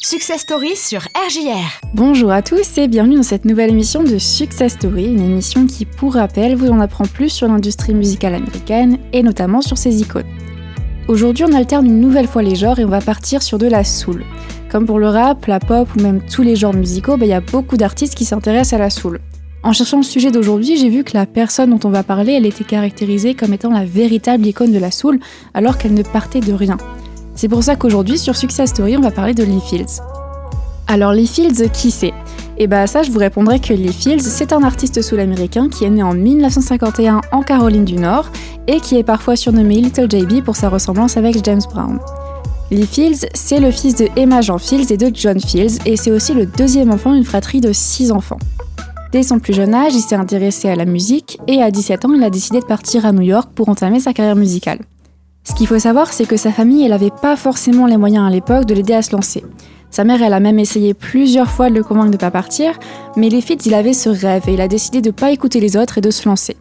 Success Story sur RJR. Bonjour à tous et bienvenue dans cette nouvelle émission de Success Story, une émission qui, pour rappel, vous en apprend plus sur l'industrie musicale américaine et notamment sur ses icônes. Aujourd'hui, on alterne une nouvelle fois les genres et on va partir sur de la soul. Comme pour le rap, la pop ou même tous les genres musicaux, bah, il y a beaucoup d'artistes qui s'intéressent à la soul. En cherchant le sujet d'aujourd'hui, j'ai vu que la personne dont on va parler, elle était caractérisée comme étant la véritable icône de la soul, alors qu'elle ne partait de rien. C'est pour ça qu'aujourd'hui, sur Success Story, on va parler de Lee Fields. Alors, Lee Fields, qui c'est? Et bah, ça, je vous répondrai que Lee Fields, c'est un artiste soul américain qui est né en 1951 en Caroline du Nord et qui est parfois surnommé Little JB pour sa ressemblance avec James Brown. Lee Fields, c'est le fils de Emma Jean Fields et de John Fields, et c'est aussi le deuxième enfant d'une fratrie de six enfants. Dès son plus jeune âge, il s'est intéressé à la musique, et à 17 ans, il a décidé de partir à New York pour entamer sa carrière musicale. Ce qu'il faut savoir, c'est que sa famille, elle n'avait pas forcément les moyens à l'époque de l'aider à se lancer. Sa mère, elle a même essayé plusieurs fois de le convaincre de ne pas partir, mais les Fitz, il avait ce rêve et il a décidé de ne pas écouter les autres et de se lancer.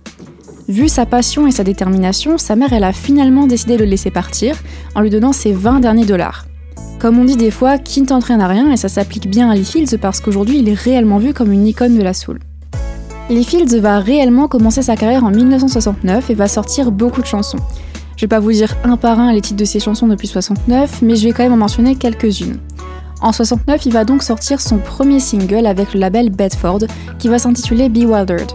Vu sa passion et sa détermination, sa mère, elle a finalement décidé de le laisser partir en lui donnant ses 20 derniers dollars. Comme on dit des fois, qui ne t'entraîne à rien, et ça s'applique bien à Lee Fields parce qu'aujourd'hui, il est réellement vu comme une icône de la soul. Lee Fields va réellement commencer sa carrière en 1969 et va sortir beaucoup de chansons. Je vais pas vous dire un par un les titres de ses chansons depuis 69, mais je vais quand même en mentionner quelques-unes. En 69, il va donc sortir son premier single avec le label Bedford, qui va s'intituler Bewildered.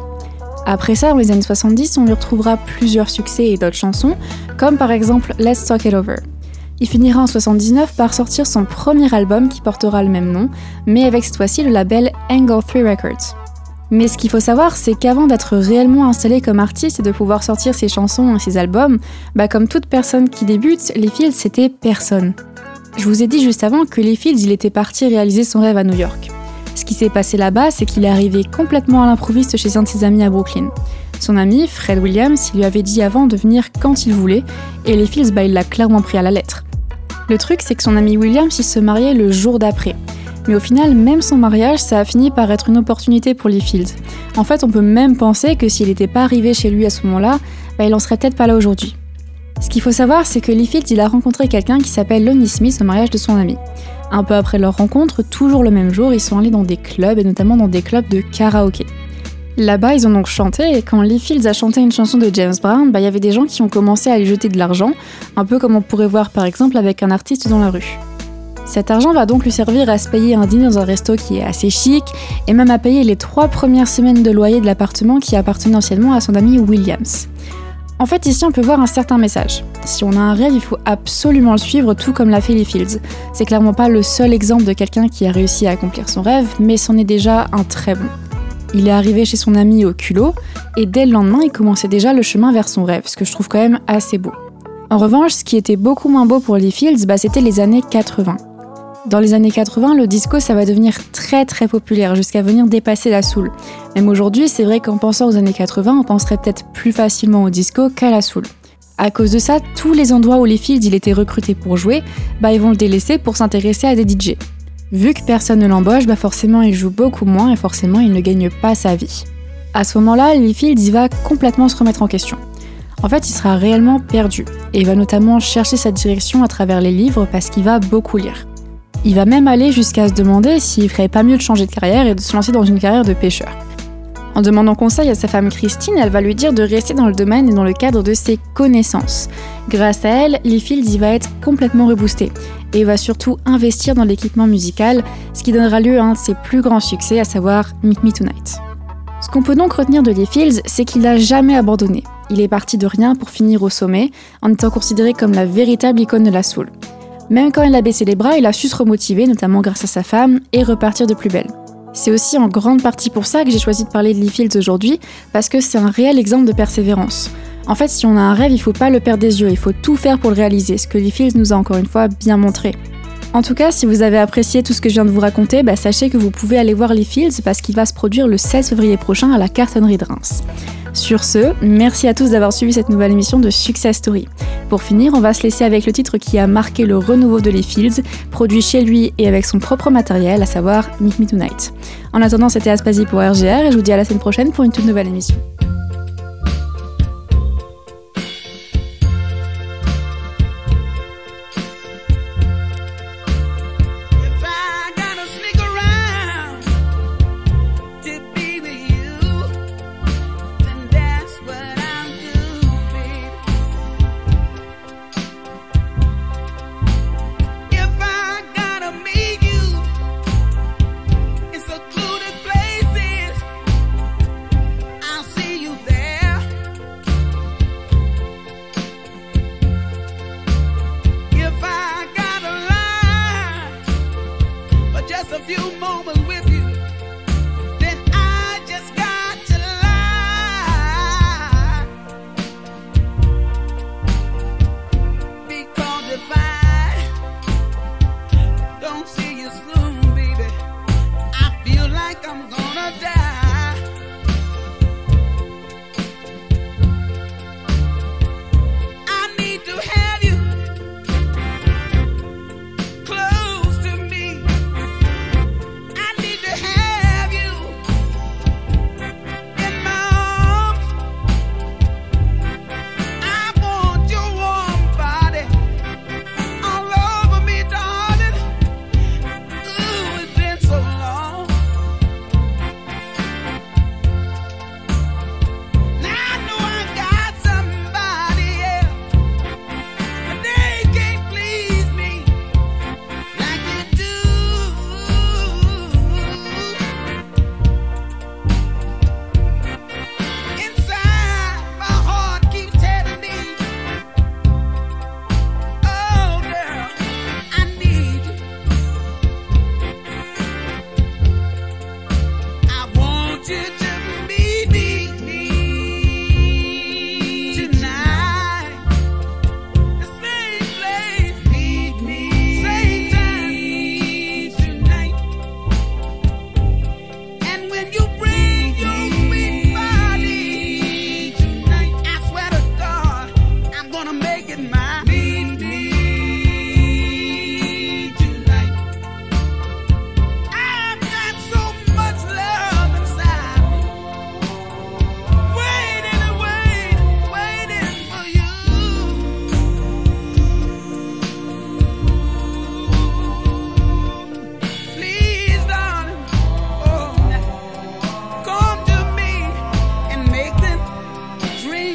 Après ça, dans les années 70, on lui retrouvera plusieurs succès et d'autres chansons, comme par exemple Let's Talk It Over. Il finira en 79 par sortir son premier album qui portera le même nom, mais avec cette fois-ci le label Angle 3 Records. Mais ce qu'il faut savoir, c'est qu'avant d'être réellement installé comme artiste et de pouvoir sortir ses chansons et ses albums, bah comme toute personne qui débute, les Fields c'était personne. Je vous ai dit juste avant que les Fields il était parti réaliser son rêve à New York. Ce qui s'est passé là-bas, c'est qu'il est arrivé complètement à l'improviste chez un de ses amis à Brooklyn. Son ami, Fred Williams, il lui avait dit avant de venir quand il voulait, et les Fields, bah, il l'a clairement pris à la lettre. Le truc, c'est que son ami Williams, il se mariait le jour d'après. Mais au final, même son mariage, ça a fini par être une opportunité pour Lee Fields. En fait, on peut même penser que s'il n'était pas arrivé chez lui à ce moment-là, bah, il en serait peut-être pas là aujourd'hui. Ce qu'il faut savoir, c'est que Lee Fields, il a rencontré quelqu'un qui s'appelle Lonnie Smith au mariage de son ami. Un peu après leur rencontre, toujours le même jour, ils sont allés dans des clubs et notamment dans des clubs de karaoké. Là-bas, ils ont donc chanté et quand Lee Fields a chanté une chanson de James Brown, bah, il y avait des gens qui ont commencé à lui jeter de l'argent, un peu comme on pourrait voir par exemple avec un artiste dans la rue. Cet argent va donc lui servir à se payer un dîner dans un resto qui est assez chic et même à payer les trois premières semaines de loyer de l'appartement qui appartenait anciennement à son ami Williams. En fait, ici, on peut voir un certain message. Si on a un rêve, il faut absolument le suivre, tout comme l'a fait Lee Fields. C'est clairement pas le seul exemple de quelqu'un qui a réussi à accomplir son rêve, mais c'en est déjà un très bon. Il est arrivé chez son ami au culot, et dès le lendemain, il commençait déjà le chemin vers son rêve, ce que je trouve quand même assez beau. En revanche, ce qui était beaucoup moins beau pour Lee Fields, bah, c'était les années 80. Dans les années 80, le disco, ça va devenir très très populaire jusqu'à venir dépasser la soul. Même aujourd'hui, c'est vrai qu'en pensant aux années 80, on penserait peut-être plus facilement au disco qu'à la soul. À cause de ça, tous les endroits où les Fields il était recruté pour jouer, bah ils vont le délaisser pour s'intéresser à des DJ. Vu que personne ne l'embauche, bah forcément il joue beaucoup moins et forcément il ne gagne pas sa vie. À ce moment-là, Lee Fields il va complètement se remettre en question. En fait, il sera réellement perdu et il va notamment chercher sa direction à travers les livres parce qu'il va beaucoup lire. Il va même aller jusqu'à se demander s'il ferait pas mieux de changer de carrière et de se lancer dans une carrière de pêcheur. En demandant conseil à sa femme Christine, elle va lui dire de rester dans le domaine et dans le cadre de ses connaissances. Grâce à elle, Lee Fields y va être complètement reboosté et va surtout investir dans l'équipement musical, ce qui donnera lieu à un de ses plus grands succès, à savoir Meet Me Tonight. Ce qu'on peut donc retenir de Lee Fields, c'est qu'il n'a jamais abandonné. Il est parti de rien pour finir au sommet, en étant considéré comme la véritable icône de la soul. Même quand il a baissé les bras, il a su se remotiver, notamment grâce à sa femme, et repartir de plus belle. C'est aussi en grande partie pour ça que j'ai choisi de parler de Lee Fields aujourd'hui, parce que c'est un réel exemple de persévérance. En fait, si on a un rêve, il faut pas le perdre des yeux, il faut tout faire pour le réaliser, ce que Lee Fields nous a encore une fois bien montré. En tout cas, si vous avez apprécié tout ce que je viens de vous raconter, bah, sachez que vous pouvez aller voir Lee Fields parce qu'il va se produire le 16 février prochain à la cartonnerie de Reims. Sur ce, merci à tous d'avoir suivi cette nouvelle émission de Success Story. Pour finir, on va se laisser avec le titre qui a marqué le renouveau de Les Fields, produit chez lui et avec son propre matériel, à savoir Meet Me Tonight. En attendant, c'était Aspasie pour RGR et je vous dis à la semaine prochaine pour une toute nouvelle émission.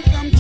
come